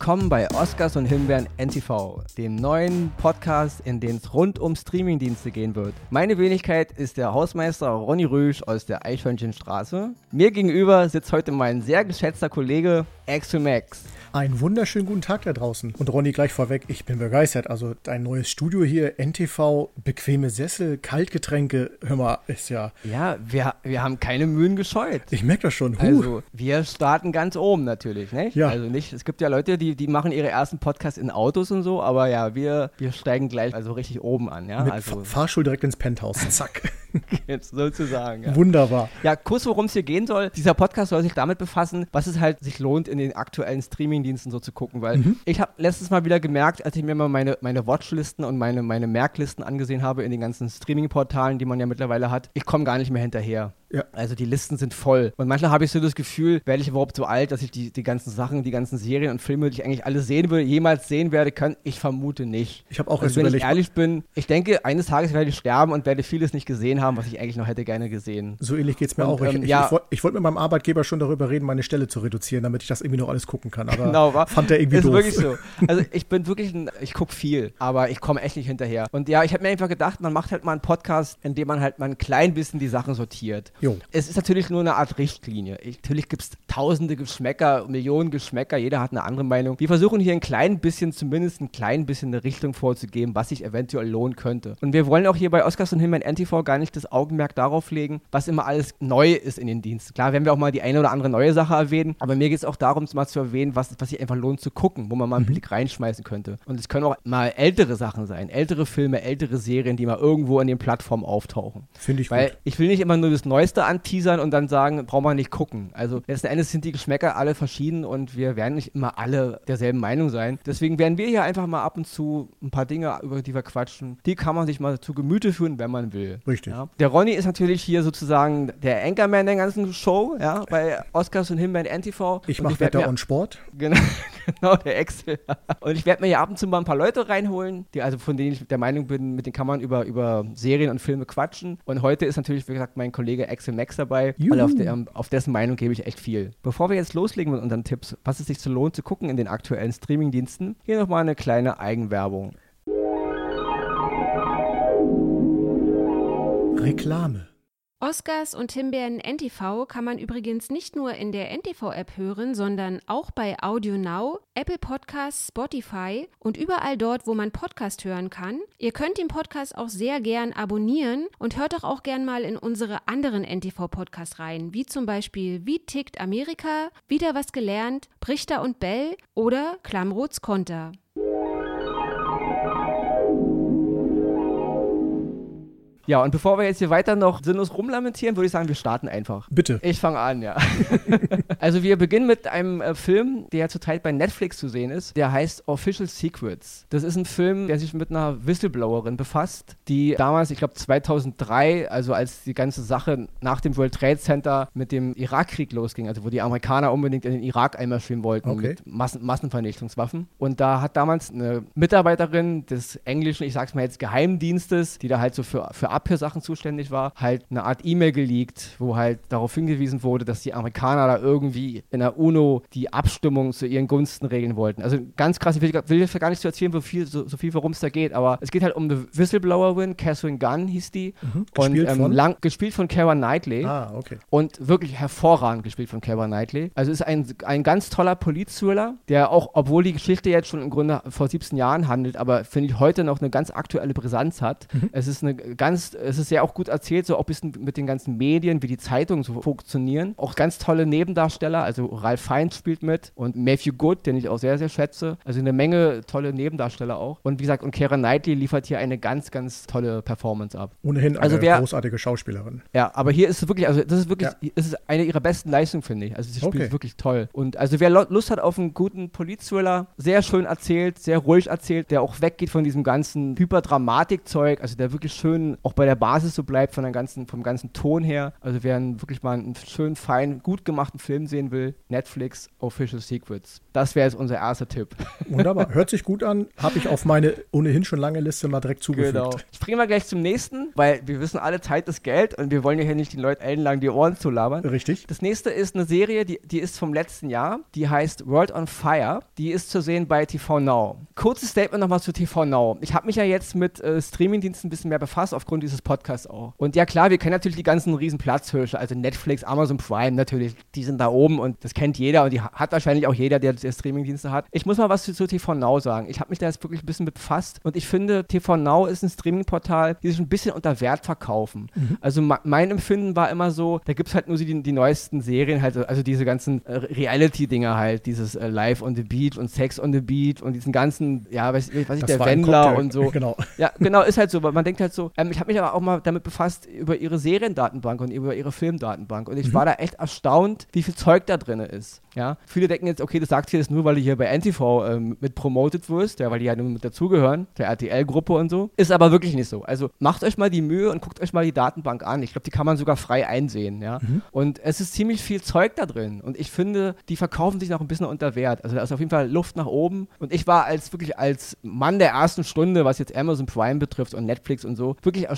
Willkommen bei Oscars und Himbeeren NTV, dem neuen Podcast, in dem es rund um Streamingdienste gehen wird. Meine Wenigkeit ist der Hausmeister Ronny Rüsch aus der Eichhörnchenstraße. Mir gegenüber sitzt heute mein sehr geschätzter Kollege Axel Max. Einen wunderschönen guten Tag da draußen. Und Ronny, gleich vorweg, ich bin begeistert. Also dein neues Studio hier, NTV, bequeme Sessel, Kaltgetränke, hör mal, ist ja. Ja, wir, wir haben keine Mühen gescheut. Ich merke das schon. Huh. Also, wir starten ganz oben natürlich, nicht? Ja. Also nicht, es gibt ja Leute, die, die machen ihre ersten Podcasts in Autos und so, aber ja, wir, wir steigen gleich also richtig oben an, ja. Mit also, Fahrstuhl direkt ins Penthouse, zack. Jetzt sozusagen. Ja. Wunderbar. Ja, kurz worum es hier gehen soll. Dieser Podcast soll sich damit befassen, was es halt sich lohnt, in den aktuellen Streamingdiensten so zu gucken, weil mhm. ich habe letztes Mal wieder gemerkt, als ich mir mal meine, meine Watchlisten und meine, meine Merklisten angesehen habe in den ganzen Streaming-Portalen, die man ja mittlerweile hat, ich komme gar nicht mehr hinterher. Ja. Also die Listen sind voll. Und manchmal habe ich so das Gefühl, werde ich überhaupt so alt, dass ich die, die ganzen Sachen, die ganzen Serien und Filme, die ich eigentlich alle sehen würde, jemals sehen werde können. Ich vermute nicht. Ich habe auch also, Wenn ich ehrlich bin, ich denke, eines Tages werde ich sterben und werde vieles nicht gesehen haben, was ich eigentlich noch hätte gerne gesehen. So ähnlich geht es mir und, auch. Ich, ähm, ich, ja. ich, wollte mit meinem Arbeitgeber schon darüber reden, meine Stelle zu reduzieren, damit ich das irgendwie noch alles gucken kann. Aber genau, war, fand der irgendwie ist doof. wirklich so. Also ich bin wirklich, ein, ich gucke viel, aber ich komme echt nicht hinterher. Und ja, ich habe mir einfach gedacht, man macht halt mal einen Podcast, in dem man halt mal ein klein bisschen die Sachen sortiert. Jo. Es ist natürlich nur eine Art Richtlinie. Ich, natürlich gibt es tausende Geschmäcker, Millionen Geschmäcker, jeder hat eine andere Meinung. Wir versuchen hier ein klein bisschen, zumindest ein klein bisschen eine Richtung vorzugeben, was sich eventuell lohnen könnte. Und wir wollen auch hier bei Oscars und Himmel NTV gar nicht das Augenmerk darauf legen, was immer alles neu ist in den Diensten. Klar, werden wir auch mal die eine oder andere neue Sache erwähnen, aber mir geht es auch darum, mal zu erwähnen, was, was sich einfach lohnt zu gucken, wo man mal einen mhm. Blick reinschmeißen könnte. Und es können auch mal ältere Sachen sein, ältere Filme, ältere Serien, die mal irgendwo an den Plattformen auftauchen. Finde ich Weil gut. ich will nicht immer nur das Neueste anteasern und dann sagen, braucht man nicht gucken. Also letzten Endes sind die Geschmäcker alle verschieden und wir werden nicht immer alle derselben Meinung sein. Deswegen werden wir hier einfach mal ab und zu ein paar Dinge, über die wir quatschen, die kann man sich mal zu Gemüte führen, wenn man will. Richtig. Ja? Der Ronny ist natürlich hier sozusagen der Anchorman der ganzen Show, ja, bei Oscars und Himbeeren NTV. Ich mache Wetter und Sport. Genau, genau, der Excel. Und ich werde mir hier ab und zu mal ein paar Leute reinholen, die also von denen ich der Meinung bin, mit denen kann man über, über Serien und Filme quatschen. Und heute ist natürlich, wie gesagt, mein Kollege Axel Max dabei. Juhu. Und auf, der, auf dessen Meinung gebe ich echt viel. Bevor wir jetzt loslegen mit unseren Tipps, was es sich so lohnt zu gucken in den aktuellen Streamingdiensten, hier nochmal eine kleine Eigenwerbung. Reklame. Oscars und Himbeeren NTV kann man übrigens nicht nur in der NTV-App hören, sondern auch bei Audio Now, Apple Podcasts, Spotify und überall dort, wo man Podcast hören kann. Ihr könnt den Podcast auch sehr gern abonnieren und hört doch auch gern mal in unsere anderen NTV-Podcasts rein, wie zum Beispiel Wie tickt Amerika, Wieder was gelernt, Brichter und Bell oder Klammrots Konter. Ja, und bevor wir jetzt hier weiter noch sinnlos rumlamentieren, würde ich sagen, wir starten einfach. Bitte. Ich fange an, ja. also wir beginnen mit einem äh, Film, der zurzeit bei Netflix zu sehen ist. Der heißt Official Secrets. Das ist ein Film, der sich mit einer Whistleblowerin befasst, die damals, ich glaube 2003, also als die ganze Sache nach dem World Trade Center mit dem Irakkrieg losging, also wo die Amerikaner unbedingt in den Irak einmarschieren wollten Okay. mit Massen Massenvernichtungswaffen. Und da hat damals eine Mitarbeiterin des englischen, ich sag's mal jetzt, Geheimdienstes, die da halt so für, für Abhörsachen zuständig war, halt eine Art E-Mail geleakt, wo halt darauf hingewiesen wurde, dass die Amerikaner da irgendwie in der UNO die Abstimmung zu ihren Gunsten regeln wollten. Also ganz krass, ich will, will jetzt gar nicht so erzählen, so viel, so, so viel worum es da geht, aber es geht halt um eine Whistleblowerin, Catherine Gunn hieß die. Mhm. Und Gespielt ähm, von? lang, gespielt von Kara Knightley. Ah, okay. Und wirklich hervorragend gespielt von Kara Knightley. Also ist ein, ein ganz toller Politthriller, der auch, obwohl die Geschichte jetzt schon im Grunde vor 17 Jahren handelt, aber finde ich heute noch eine ganz aktuelle Brisanz hat. Es ist eine ganz, es ist sehr auch gut erzählt, so auch ein bisschen mit den ganzen Medien, wie die Zeitungen so funktionieren. Auch ganz tolle Nebendarsteller, also Ralph Fiennes spielt mit und Matthew Good, den ich auch sehr, sehr schätze. Also eine Menge tolle Nebendarsteller auch. Und wie gesagt, und Keira Knightley liefert hier eine ganz, ganz tolle Performance ab. Ohnehin eine Also wer- großartige Schauspielerin. Ja, aber hier ist es wirklich, also das ist wirklich, Ja. es ist eine ihrer besten Leistungen, finde ich. Also sie spielt Okay. wirklich toll. Und also wer Lust hat auf einen guten Politthriller, sehr schön erzählt, sehr ruhig erzählt, der auch weggeht von diesem ganzen Hyperdramatik-Zeug, also der wirklich schön auch bei der Basis so bleibt, von der ganzen, vom ganzen Ton her. Also wer wirklich mal einen schön, fein, gut gemachten Film sehen will, Netflix Official Secrets. Das wäre jetzt unser erster Tipp. Wunderbar. Hört sich gut an. Habe ich auf meine ohnehin schon lange Liste mal direkt zugefügt. Genau. Springen wir gleich zum nächsten, weil wir wissen alle, Zeit ist Geld und wir wollen ja hier nicht den Leuten ellenlang die Ohren zu labern. Richtig. Das nächste ist eine Serie, die, die ist vom letzten Jahr. Die heißt World on Fire. Die ist zu sehen bei TV Now. Kurzes Statement nochmal zu TV Now. Ich habe mich ja jetzt mit äh, Streamingdiensten ein bisschen mehr befasst, aufgrund dieses Podcasts auch. Und ja klar, wir kennen natürlich die ganzen riesen Platzhirsche, also Netflix, Amazon Prime natürlich, die sind da oben und das kennt jeder und die hat wahrscheinlich auch jeder, der, der Streamingdienste hat. Ich muss mal was zu, zu TV Now sagen. Ich habe mich da jetzt wirklich ein bisschen mit befasst und ich finde, TV Now ist ein Streamingportal, die sich ein bisschen unter Wert verkaufen. Mhm. Also mein Empfinden war immer so, da gibt es halt nur die, die neuesten Serien, halt, also diese ganzen äh, Reality-Dinger halt, dieses äh, Live on the Beach und Sex on the Beach und diesen ganzen, ja, weiß, weiß ich, der Wendler und so. Genau. Ja, genau, ist halt so, weil man denkt halt so, ähm, ich habe mich aber auch mal damit befasst über ihre Seriendatenbank und über ihre Filmdatenbank und ich mhm. war da echt erstaunt, wie viel Zeug da drin ist. Ja, viele denken jetzt, okay, das sagt hier jetzt nur, weil du hier bei NTV ähm, mit promoted wirst, ja, weil die ja nun mit dazugehören, der RTL-Gruppe und so. Ist aber wirklich nicht so. Also macht euch mal die Mühe und guckt euch mal die Datenbank an. Ich glaube, die kann man sogar frei einsehen, ja. Mhm. Und es ist ziemlich viel Zeug da drin. Und ich finde, die verkaufen sich noch ein bisschen unter Wert. Also da ist auf jeden Fall Luft nach oben. Und ich war als wirklich als Mann der ersten Stunde, was jetzt Amazon Prime betrifft und Netflix und so, wirklich erstaunt,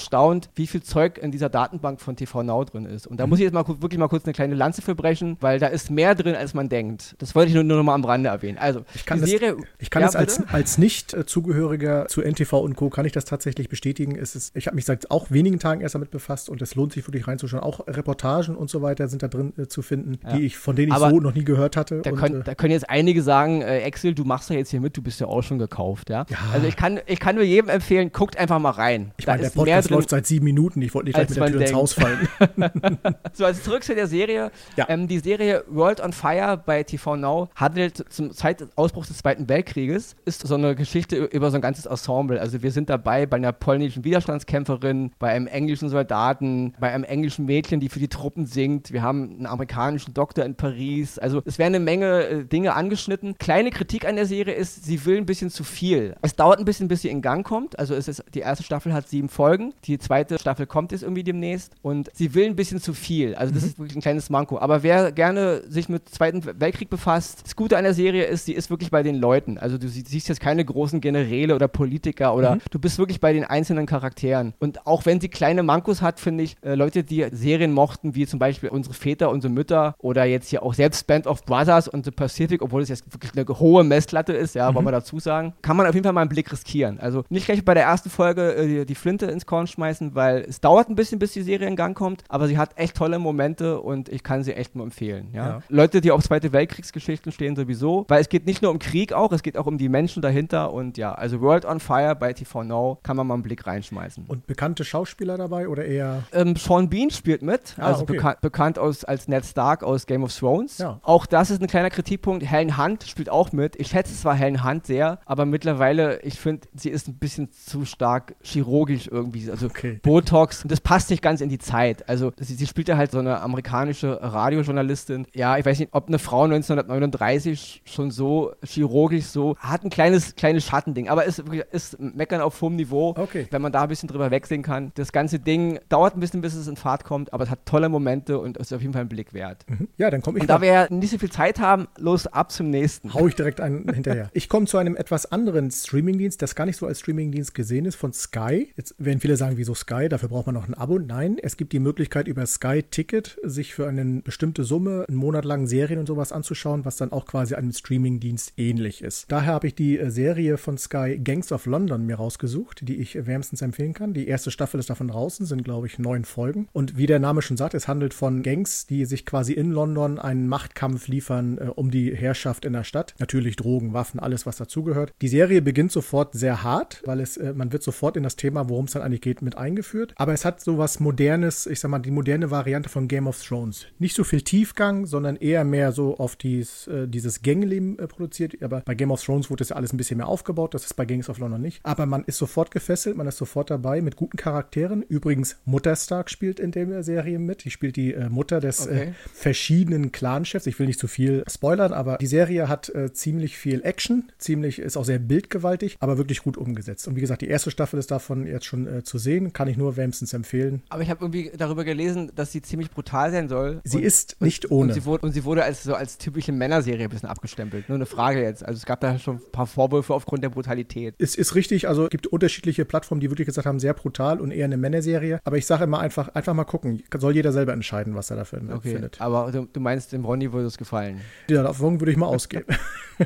wie viel Zeug in dieser Datenbank von TV Now drin ist. Und da mhm. muss ich jetzt mal wirklich mal kurz eine kleine Lanze für brechen, weil da ist mehr drin, als man denkt. Das wollte ich nur, nur noch mal am Rande erwähnen. Also, ich kann die Serie. Das, ich kann ja, es als, als Nicht-Zugehöriger zu NTV und Co. kann ich das tatsächlich bestätigen. Es ist, ich habe mich seit auch wenigen Tagen erst damit befasst und es lohnt sich wirklich reinzuschauen. Auch Reportagen und so weiter sind da drin äh, zu finden, ja. die ich, von denen ich Aber so noch nie gehört hatte. Da, und, können, äh, da können jetzt einige sagen, äh, Axel, du machst ja jetzt hier mit, du bist ja auch schon gekauft, ja. ja. Also ich kann, ich kann nur jedem empfehlen, guckt einfach mal rein. Ich meine, der Podcast läuft seit sieben Minuten. Ich wollte nicht gleich mit der Tür denkt. ins Haus fallen. so, also zurück zu der Serie. Ja. Ähm, die Serie World on Fire bei TV Now handelt zum Zeit des Ausbruchs des Zweiten Weltkrieges, ist so eine Geschichte über so ein ganzes Ensemble. Also wir sind dabei bei einer polnischen Widerstandskämpferin, bei einem englischen Soldaten, bei einem englischen Mädchen, die für die Truppen singt. Wir haben einen amerikanischen Doktor in Paris. Also es werden eine Menge äh, Dinge angeschnitten. Kleine Kritik an der Serie ist, sie will ein bisschen zu viel. Es dauert ein bisschen, bis sie in Gang kommt. Also es ist, die erste Staffel hat sieben Folgen, die zweite Staffel kommt jetzt irgendwie demnächst und sie will ein bisschen zu viel. Also das mhm. ist wirklich ein kleines Manko. Aber wer gerne sich mit Zweiten Weltkrieg befasst, das Gute an der Serie ist, sie ist wirklich bei den Leuten. Also du siehst jetzt keine großen Generäle oder Politiker oder mhm. du bist wirklich bei den einzelnen Charakteren. Und auch wenn sie kleine Mankos hat, finde ich, äh, Leute, die Serien mochten, wie zum Beispiel unsere Väter, unsere Mütter oder jetzt hier auch selbst Band of Brothers und The Pacific, obwohl es jetzt wirklich eine hohe Messlatte ist, ja, mhm. wollen wir dazu sagen, kann man auf jeden Fall mal einen Blick riskieren. Also nicht gleich bei der ersten Folge äh, die, die Flinte ins Korn schmeißen, weil es dauert ein bisschen, bis die Serie in Gang kommt, aber sie hat echt tolle Momente und ich kann sie echt nur empfehlen. Ja? ja. Leute, die auf Zweite Weltkriegsgeschichten stehen, sowieso, weil es geht nicht nur um Krieg auch, es geht auch um die Menschen dahinter und ja, also World on Fire bei TV Now kann man mal einen Blick reinschmeißen. Und bekannte Schauspieler dabei oder eher? Ähm, Sean Bean spielt mit, ah, also okay. beka bekannt aus, als Ned Stark aus Game of Thrones. Ja. Auch das ist ein kleiner Kritikpunkt. Helen Hunt spielt auch mit. Ich schätze zwar Helen Hunt sehr, aber mittlerweile, ich finde, sie ist ein bisschen zu stark chirurgisch irgendwie, also okay. Botox. Und das passt nicht ganz in die Zeit. Also sie, sie spielt ja halt so eine amerikanische Radiojournalistin. Ja, ich weiß nicht, ob eine Frau 1939 schon so chirurgisch so, hat ein kleines, kleines Schattending, aber ist, ist Meckern auf hohem Niveau, okay. wenn man da ein bisschen drüber wegsehen kann. Das ganze Ding dauert ein bisschen, bis es in Fahrt kommt, aber es hat tolle Momente und ist auf jeden Fall ein Blick wert. Mhm. Ja, dann komme ich. Und da wir ja nicht so viel Zeit haben, los ab zum nächsten. Hau ich direkt einen hinterher. Ich komme zu einem etwas anderen Streamingdienst, das gar nicht so als Streamingdienst gesehen ist, von Sky. Jetzt werden viele sagen, wieso Sky? Dafür braucht man noch ein Abo. Nein, es gibt die Möglichkeit über Sky Ticket sich für eine bestimmte Summe einen Monat lang Serien und sowas anzuschauen, was dann auch quasi einem Streamingdienst ähnlich ist. Daher habe ich die äh, Serie von Sky Gangs of London mir rausgesucht, die ich wärmstens empfehlen kann. Die erste Staffel ist davon draußen, sind glaube ich neun Folgen. Und wie der Name schon sagt, es handelt von Gangs, die sich quasi in London einen Machtkampf liefern äh, um die Herrschaft in der Stadt. Natürlich Drogen, Waffen, alles was dazugehört. Die Serie beginnt sofort sehr hart, weil es äh, man wird sofort in das Thema, worum es dann eigentlich geht, mit eingeführt. Aber es hat so was Modernes, ich sag mal die moderne Variante von Game of Thrones. Nicht so viel Tiefgang, sondern eher mehr so auf dies, äh, dieses Gängeleben äh, produziert. Aber bei Game of Thrones wurde das ja alles ein bisschen mehr aufgebaut. Das ist bei Gangs of London nicht. Aber man ist sofort gefesselt, man ist sofort dabei mit guten Charakteren. Übrigens, Mutter Stark spielt in der Serie mit. Die spielt die äh, Mutter des äh, okay. verschiedenen Clanchefs. Ich will nicht zu viel spoilern, aber die Serie hat äh, ziemlich viel Action, ziemlich, ist auch sehr bildgewaltig, aber wirklich gut umgesetzt. Und wie gesagt, die erste Staffel ist davon jetzt schon äh, zu sehen gesehen, kann ich nur wärmstens empfehlen. Aber ich habe irgendwie darüber gelesen, dass sie ziemlich brutal sein soll. Sie und, ist nicht ohne. Und sie wurde, und sie wurde als so als typische Männerserie ein bisschen abgestempelt. Nur eine Frage jetzt. Also es gab da schon ein paar Vorwürfe aufgrund der Brutalität. Es ist richtig, also es gibt unterschiedliche Plattformen, die wirklich gesagt haben, sehr brutal und eher eine Männerserie. Aber ich sage immer einfach, einfach mal gucken. Soll jeder selber entscheiden, was er dafür okay. findet. Aber du, du meinst, dem Ronny würde es gefallen. Ja, davon würde ich mal ausgehen.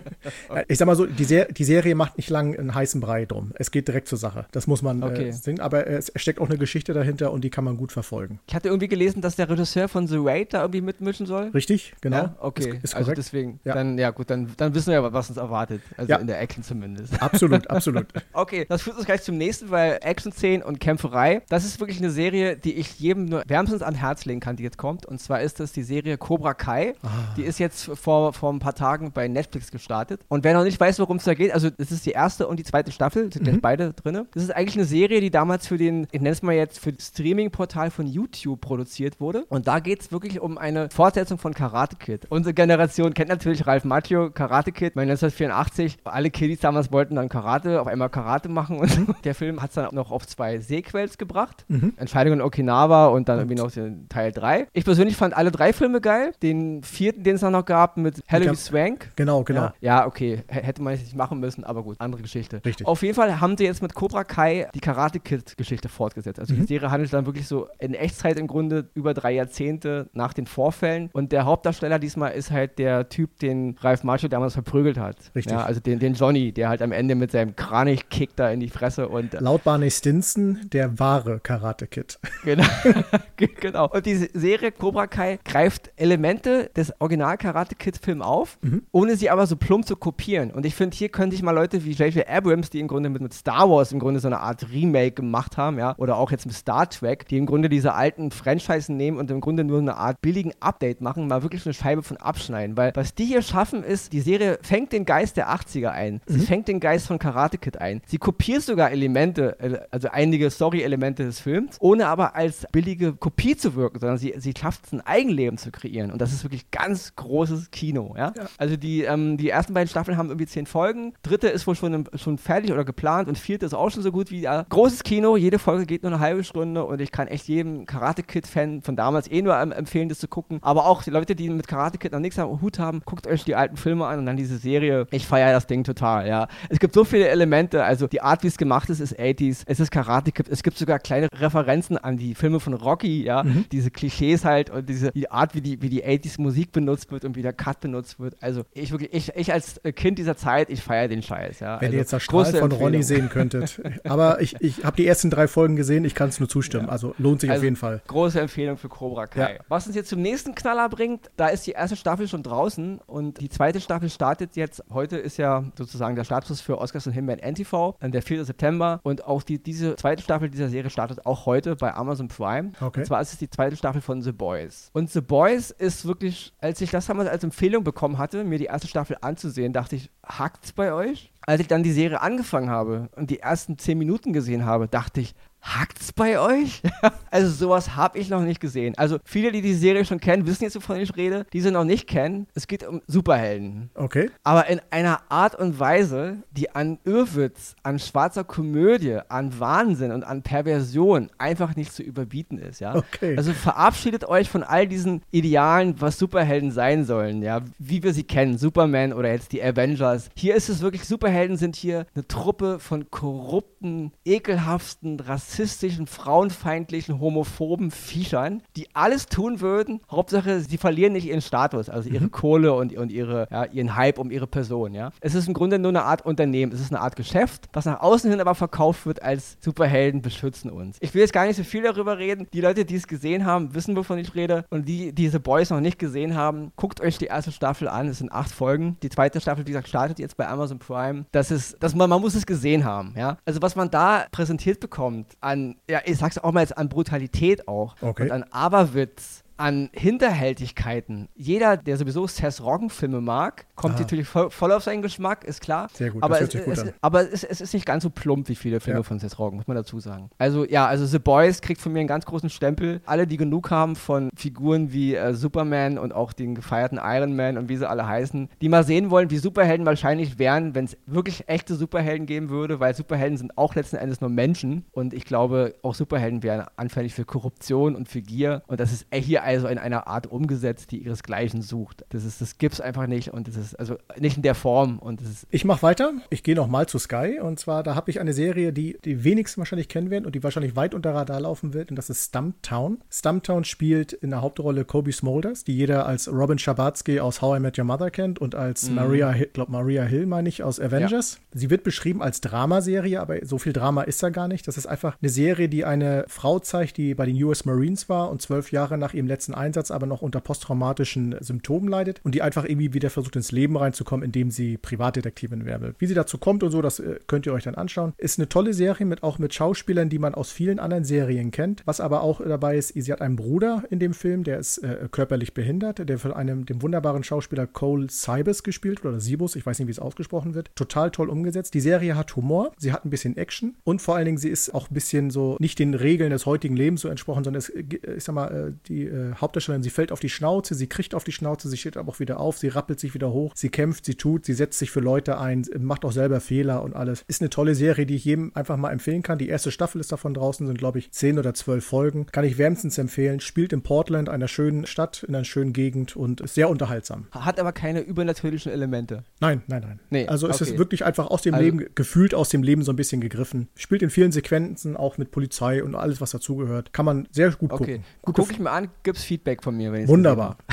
ich sag mal so, die, Ser die, Serie macht nicht lang einen heißen Brei drum. Es geht direkt zur Sache. Das muss man äh, okay. äh, sehen. Aber es steckt auch eine Geschichte dahinter und die kann man gut verfolgen. Ich hatte irgendwie gelesen, dass der Regisseur von The Raid da irgendwie mitmischen soll. Richtig, genau. Ja, okay. Ist, ist also deswegen, ja. dann, ja gut, dann, dann wissen wir ja, was uns erwartet. Also ja. in der Action zumindest. Absolut, absolut. okay, das führt uns gleich zum nächsten, weil Action-Szenen und Kämpferei, das ist wirklich eine Serie, die ich jedem nur wärmstens ans Herz legen kann, die jetzt kommt. Und zwar ist das die Serie Cobra Kai. Ah. Die ist jetzt vor, vor ein paar Tagen bei Netflix gestartet. Und wer noch nicht weiß, worum es da geht, also es ist die erste und die zweite Staffel, sind mhm. jetzt beide drin. Das ist eigentlich eine Serie, die damals für den, ich nenne es mal jetzt, für das Streaming-Portal von YouTube produziert wurde. Und da geht es wirklich um eine Fortsetzung von Karate Kid. Unsere Generation kennt natürlich Ralph Macchio, Karate Kid, 1984. Alle Kiddies damals wollten dann Karate, auf einmal Karate machen und so. Der Film hat es dann noch auf zwei Sequels gebracht. Mhm. Entscheidung in Okinawa und dann und irgendwie noch den Teil 3. Ich persönlich fand alle drei Filme geil. Den vierten, den es noch gab mit Halloween Swank. Genau, genau. Ja, ja, okay. H hätte man jetzt nicht machen müssen, aber gut, andere Geschichte. Richtig. Auf jeden Fall haben sie jetzt mit Cobra Kai die Karate Kid-Geschichte fortgesetzt. Also mhm. die Serie handelt dann wirklich so in Echtzeit im Grunde über drei Jahrzehnte nach den Vorfällen. Und der Hauptdarsteller diesmal ist halt der Typ, den Ralph Marshall damals verprügelt hat. Richtig. Ja, also den, den Johnny, der halt am Ende mit seinem Kranich-Kick da in die Fresse und. Laut Barney Stinson der wahre Karate Kid. Genau. genau. Und diese Serie Cobra Kai greift Elemente des Original Karate Kid Film auf, mhm. ohne sie aber so plump zu kopieren. Und ich finde, hier könnte ich mal Leute wie J.J. Abrams, die im Grunde mit, mit Star Wars im Grunde so eine Art Remake gemacht haben, ja, oder auch jetzt mit Star Trek, die im Grunde diese alten Franchise nehmen und im Grunde nur eine Art billigen Update machen, mal wirklich eine Scheibe von abschneiden. Weil was die hier schaffen ist, die Serie fängt den Geist der 80er ein. Sie mhm. fängt den Geist von Karate Kid ein. Sie kopiert sogar Elemente, äh, also einige Story-Elemente des Films, ohne aber als billige Kopie zu wirken, sondern sie, sie schafft es, ein Eigenleben zu kreieren. Und das ist wirklich ganz großes Kino. Ja? ja. Also die, ähm, die ersten beiden Staffeln haben irgendwie zehn Folgen. Dritte ist wohl schon, schon fertig oder geplant und vierte ist auch schon so gut wie ja. großes Kino. Jede Folge geht nur eine halbe Stunde und ich kann echt jedem Karate Kid-Fan von damals eh nur empfehlen, das zu gucken. Aber auch die Leute, die mit Karate Kid noch nichts am Hut haben, guckt euch die alten Filme an und dann diese Serie. Ich feiere das Ding total, ja. Es gibt so viele Elemente, also die Art, wie es gemacht ist, ist 80s. Es ist Karate Kid. Es gibt sogar kleine Referenzen an die Filme von Rocky, ja. Mhm. Diese Klischees halt und diese die Art, wie die, wie die 80s Musik benutzt wird und wie der Cut benutzt wird. Also ich wirklich, ich, ich als Kind dieser Zeit, ich feiere den Scheiß, ja. Wenn also, ihr jetzt das Strahl von. Ronny sehen könntet. Aber ich, ich habe die ersten drei Folgen gesehen, ich kann es nur zustimmen. Ja. Also lohnt sich also, auf jeden Fall. Große Empfehlung für Cobra Kai. Ja. Was uns jetzt zum nächsten Knaller bringt, da ist die erste Staffel schon draußen und die zweite Staffel startet jetzt. Heute ist ja sozusagen der Status für Oscars und Himbeeren NTV, der 4. September. Und auch die, diese zweite Staffel dieser Serie startet auch heute bei Amazon Prime. Okay. Und zwar ist es die zweite Staffel von The Boys. Und The Boys ist wirklich, als ich das damals als Empfehlung bekommen hatte, mir die erste Staffel anzusehen, dachte ich, hackt's bei euch? Als ich dann die Serie angefangen habe und die ersten zehn Minuten gesehen habe, dachte ich, Hackt's bei euch? also sowas habe ich noch nicht gesehen. Also viele, die die Serie schon kennen, wissen jetzt, wovon ich rede. Die sie noch nicht kennen, es geht um Superhelden. Okay. Aber in einer Art und Weise, die an Irrwitz, an schwarzer Komödie, an Wahnsinn und an Perversion einfach nicht zu überbieten ist, ja. Okay. Also verabschiedet euch von all diesen Idealen, was Superhelden sein sollen, ja. Wie wir sie kennen, Superman oder jetzt die Avengers. Hier ist es wirklich, Superhelden sind hier eine Truppe von korrupten, ekelhaften, rassistischen rassistischen, frauenfeindlichen, homophoben Viechern, die alles tun würden. Hauptsache, sie verlieren nicht ihren Status, also ihre mhm. Kohle und, und ihre, ja, ihren Hype um ihre Person. Ja. Es ist im Grunde nur eine Art Unternehmen, es ist eine Art Geschäft, was nach außen hin aber verkauft wird als Superhelden beschützen uns. Ich will jetzt gar nicht so viel darüber reden. Die Leute, die es gesehen haben, wissen, wovon ich rede. Und die, die diese Boys noch nicht gesehen haben, guckt euch die erste Staffel an. Es sind acht Folgen. Die zweite Staffel, wie gesagt, startet jetzt bei Amazon Prime. Das ist, das man, man muss es gesehen haben. Ja. Also was man da präsentiert bekommt an, ja, ich sag's auch mal jetzt, an Brutalität auch okay. und an Aberwitz an Hinterhältigkeiten. Jeder, der sowieso Seth Rogen-Filme mag, kommt Aha. natürlich voll, voll auf seinen Geschmack, ist klar. Sehr gut, aber es, gut es, aber es, es ist nicht ganz so plump wie viele Filme Ja. von Seth Rogen, muss man dazu sagen. Also ja, also The Boys kriegt von mir einen ganz großen Stempel. Alle, die genug haben von Figuren wie äh, Superman und auch den gefeierten Iron Man und wie sie alle heißen, die mal sehen wollen, wie Superhelden wahrscheinlich wären, wenn es wirklich echte Superhelden geben würde, weil Superhelden sind auch letzten Endes nur Menschen und ich glaube, auch Superhelden wären anfällig für Korruption und für Gier und das ist hier also in einer Art umgesetzt, die ihresgleichen sucht. Das ist, das gibt's einfach nicht und das ist also nicht in der Form und das ist Ich mache weiter. Ich gehe nochmal zu Sky. Und zwar, da habe ich eine Serie, die die wenigsten wahrscheinlich kennen werden und die wahrscheinlich weit unter Radar laufen wird. Und das ist Stumptown. Stumptown spielt in der Hauptrolle Kobe Smulders, die jeder als Robin Schabatsky aus How I Met Your Mother kennt und als Maria, Hill- glaub Maria Hill, meine ich, aus Avengers. Sie wird beschrieben als Dramaserie, aber so viel Drama ist da gar nicht. Das ist einfach eine Serie, die eine Frau zeigt, die bei den US Marines war und zwölf Jahre nach ihrem letzten Einsatz aber noch unter posttraumatischen Symptomen leidet und die einfach irgendwie wieder versucht ins Leben reinzukommen, indem sie Privatdetektivin werden. Wie sie dazu kommt und so, das äh, könnt ihr euch dann anschauen. Ist eine tolle Serie mit auch mit Schauspielern, die man aus vielen anderen Serien kennt. Was aber auch dabei ist, sie hat einen Bruder in dem Film, der ist äh, körperlich behindert, der von einem dem wunderbaren Schauspieler Cole Cybus gespielt wird, oder Sibus, ich weiß nicht, wie es ausgesprochen wird. Total toll umgesetzt. Die Serie hat Humor, sie hat ein bisschen Action und vor allen Dingen sie ist auch ein bisschen so nicht den Regeln des heutigen Lebens so entsprochen, sondern es, äh, ich sag mal, äh, die äh, Hauptdarstellerin, sie fällt auf die Schnauze, sie kriegt auf die Schnauze, sie steht aber auch wieder auf, sie rappelt sich wieder hoch, sie kämpft, sie tut, sie setzt sich für Leute ein, macht auch selber Fehler und alles. Ist eine tolle Serie, die ich jedem einfach mal empfehlen kann. Die erste Staffel ist davon draußen, sind glaube ich zehn oder zwölf Folgen. Kann ich wärmstens empfehlen. Spielt in Portland, einer schönen Stadt, in einer schönen Gegend und ist sehr unterhaltsam. hat aber keine übernatürlichen Elemente. Nein, nein, nein. Nee, also ist okay. es wirklich einfach aus dem Also- Leben, gefühlt aus dem Leben so ein bisschen gegriffen. Spielt in vielen Sequenzen, auch mit Polizei und alles, was dazugehört. Kann man sehr gut Okay, gucken. Gute gucke ich mir an, gibt's Feedback von mir, wenn ich Wunderbar.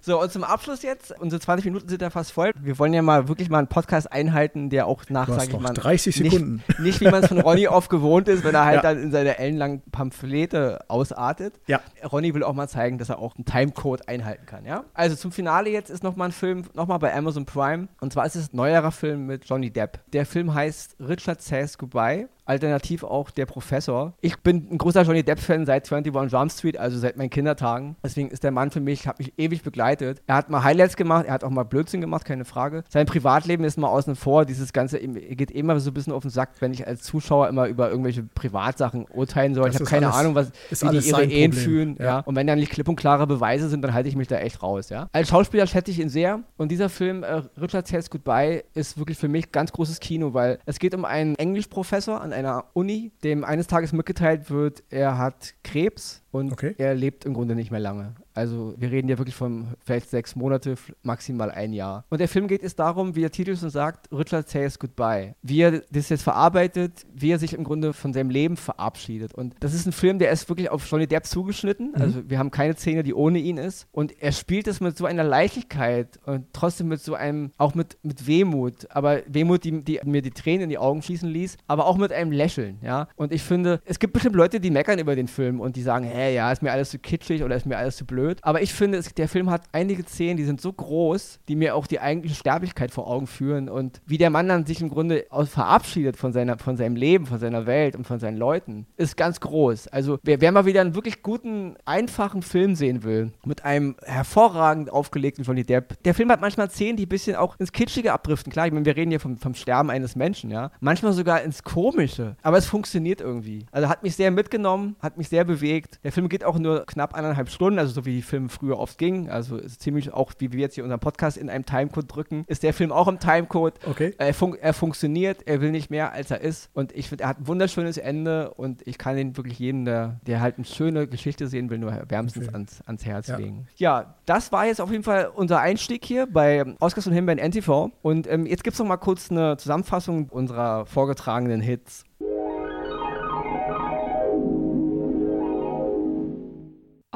So, und zum Abschluss jetzt, unsere 20 Minuten sind ja fast voll. Wir wollen ja mal wirklich mal einen Podcast einhalten, der auch nach, Du hast sag ich mal, 30 Sekunden. Nicht, nicht wie man es von Ronny oft gewohnt ist, wenn er halt Ja. dann in seine ellenlangen Pamphlete ausartet. Ja. Ronny will auch mal zeigen, dass er auch einen Timecode einhalten kann, ja? Also zum Finale jetzt ist nochmal ein Film, nochmal bei Amazon Prime. Und zwar ist es ein neuerer Film mit Johnny Depp. Der Film heißt Richard Says Goodbye. Alternativ auch Der Professor. Ich bin ein großer Johnny Depp-Fan seit 21 Jump Street, also seit meinen Kindertagen. Deswegen ist der Mann für mich, hat mich ewig begleitet. Er hat mal Highlights gemacht, er hat auch mal Blödsinn gemacht, keine Frage. Sein Privatleben ist mal außen vor. Dieses Ganze geht immer so ein bisschen auf den Sack, wenn ich als Zuschauer immer über irgendwelche Privatsachen urteilen soll. Das ich habe keine alles- Ahnung, was wie die ihre Ehen fühlen. Ja. Ja. Und wenn dann nicht klipp und klare Beweise sind, dann halte ich mich da echt raus. Ja. Als Schauspieler schätze ich ihn sehr. Und dieser Film, äh, Richard Says Goodbye, ist wirklich für mich ganz großes Kino, weil es geht um einen Englischprofessor an einer Uni, dem eines Tages mitgeteilt wird, er hat Krebs und Okay. er lebt im Grunde nicht mehr lange. Also wir reden ja wirklich von vielleicht sechs Monate, maximal ein Jahr. Und der Film geht es darum, wie der Titel schon sagt, Richard says goodbye. Wie er das jetzt verarbeitet, wie er sich im Grunde von seinem Leben verabschiedet. Und das ist ein Film, der ist wirklich auf Johnny Depp zugeschnitten. Also wir haben keine Szene, die ohne ihn ist. Und er spielt es mit so einer Leichtigkeit und trotzdem mit so einem, auch mit, mit Wehmut. Aber Wehmut, die, die mir die Tränen in die Augen schießen ließ, aber auch mit einem Lächeln, ja. Und ich finde, es gibt bestimmt Leute, die meckern über den Film und die sagen, hä, ja, ist mir alles zu kitschig oder ist mir alles zu blöd. Aber ich finde, es, der Film hat einige Szenen, die sind so groß, die mir auch die eigentliche Sterblichkeit vor Augen führen und wie der Mann dann sich im Grunde verabschiedet von, seiner, von seinem Leben, von seiner Welt und von seinen Leuten, ist ganz groß. Also wer, wer mal wieder einen wirklich guten, einfachen Film sehen will, mit einem hervorragend aufgelegten Johnny Depp, der Film hat manchmal Szenen, die ein bisschen auch ins Kitschige abdriften. Klar, ich meine, wir reden hier vom, vom Sterben eines Menschen, ja. Manchmal sogar ins Komische. Aber es funktioniert irgendwie. Also hat mich sehr mitgenommen, hat mich sehr bewegt. Der Film geht auch nur knapp anderthalb Stunden, also so wie die Filme früher oft gingen. Also ist ziemlich auch, wie wir jetzt hier unseren Podcast in einem Timecode drücken, ist der Film auch im Timecode. Okay. Er, fun er funktioniert, er will nicht mehr, als er ist. Und ich finde, er hat ein wunderschönes Ende und ich kann ihn wirklich jedem, der, der halt eine schöne Geschichte sehen will, nur wärmstens Okay. ans, ans Herz Ja. legen. Ja, das war jetzt auf jeden Fall unser Einstieg hier bei Oscars und Himbeeren NTV. Und ähm, jetzt gibt es noch mal kurz eine Zusammenfassung unserer vorgetragenen Hits.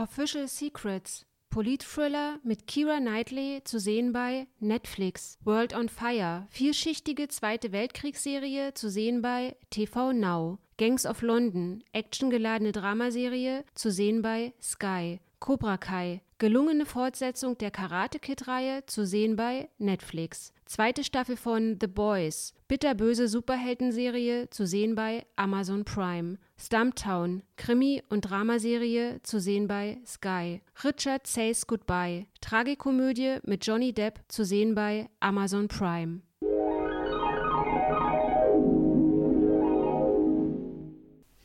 Official Secrets. Politthriller mit Kira Knightley zu sehen bei Netflix. World on Fire. Vielschichtige Zweite Weltkriegsserie zu sehen bei TV Now. Gangs of London. Actiongeladene Dramaserie zu sehen bei Sky. Cobra Kai. Gelungene Fortsetzung der Karate Kid-Reihe zu sehen bei Netflix. Zweite Staffel von The Boys. Bitterböse Superheldenserie zu sehen bei Amazon Prime. Stumptown. Krimi- und Dramaserie zu sehen bei Sky. Richard Says Goodbye. Tragikomödie mit Johnny Depp zu sehen bei Amazon Prime.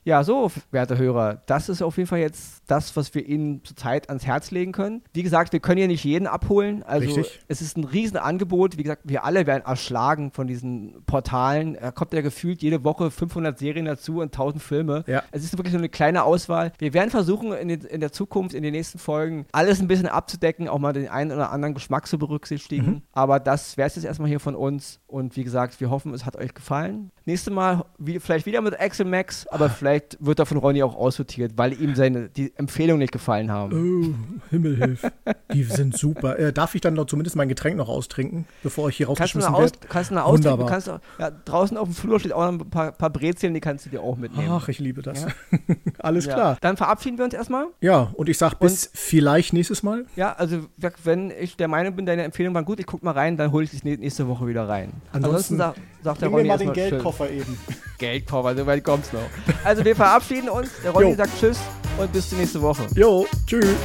Ja, so, werte Hörer, das ist auf jeden Fall jetzt das, was wir Ihnen zurzeit ans Herz legen können. Wie gesagt, wir können hier nicht jeden abholen. Also Richtig. es ist ein Riesenangebot. Wie gesagt, wir alle werden erschlagen von diesen Portalen. Da kommt ja gefühlt jede Woche 500 Serien dazu und 1000 Filme. Ja. Es ist wirklich so eine kleine Auswahl. Wir werden versuchen, in, den, in der Zukunft, in den nächsten Folgen, alles ein bisschen abzudecken, auch mal den einen oder anderen Geschmack zu berücksichtigen. Mhm. Aber das wäre es jetzt erstmal hier von uns. Und wie gesagt, wir hoffen, es hat euch gefallen. Nächstes Mal wie, vielleicht wieder mit Axel Max, aber vielleicht wird er von Ronny auch aussortiert, weil ihm seine die Empfehlungen nicht gefallen haben. Oh, Himmelhilf. Die sind super. Äh, darf ich dann noch zumindest mein Getränk noch austrinken, bevor ich hier rausgeschmissen werde? kannst du eine austrinken, Wunderbar. kannst du, ja, draußen auf dem Flur steht auch noch ein paar, paar Brezeln, die kannst du dir auch mitnehmen. Ach, ich liebe das. Ja. Alles Ja. klar. Dann verabschieden wir uns erstmal. Ja, und ich sag bis vielleicht nächstes Mal. Ja, also wenn ich der Meinung bin, deine Empfehlungen waren gut, ich guck mal rein, dann hole ich dich nä- nächste Woche wieder rein. Ansonsten sagt sagt der Bring mir Ronny mal den Geldkoffer eben. Schön. Geldkoffer, so weit kommt's noch. Also wir verabschieden uns. Der Ronny Jo. sagt Tschüss und bis zur nächste Woche. Jo, tschüss.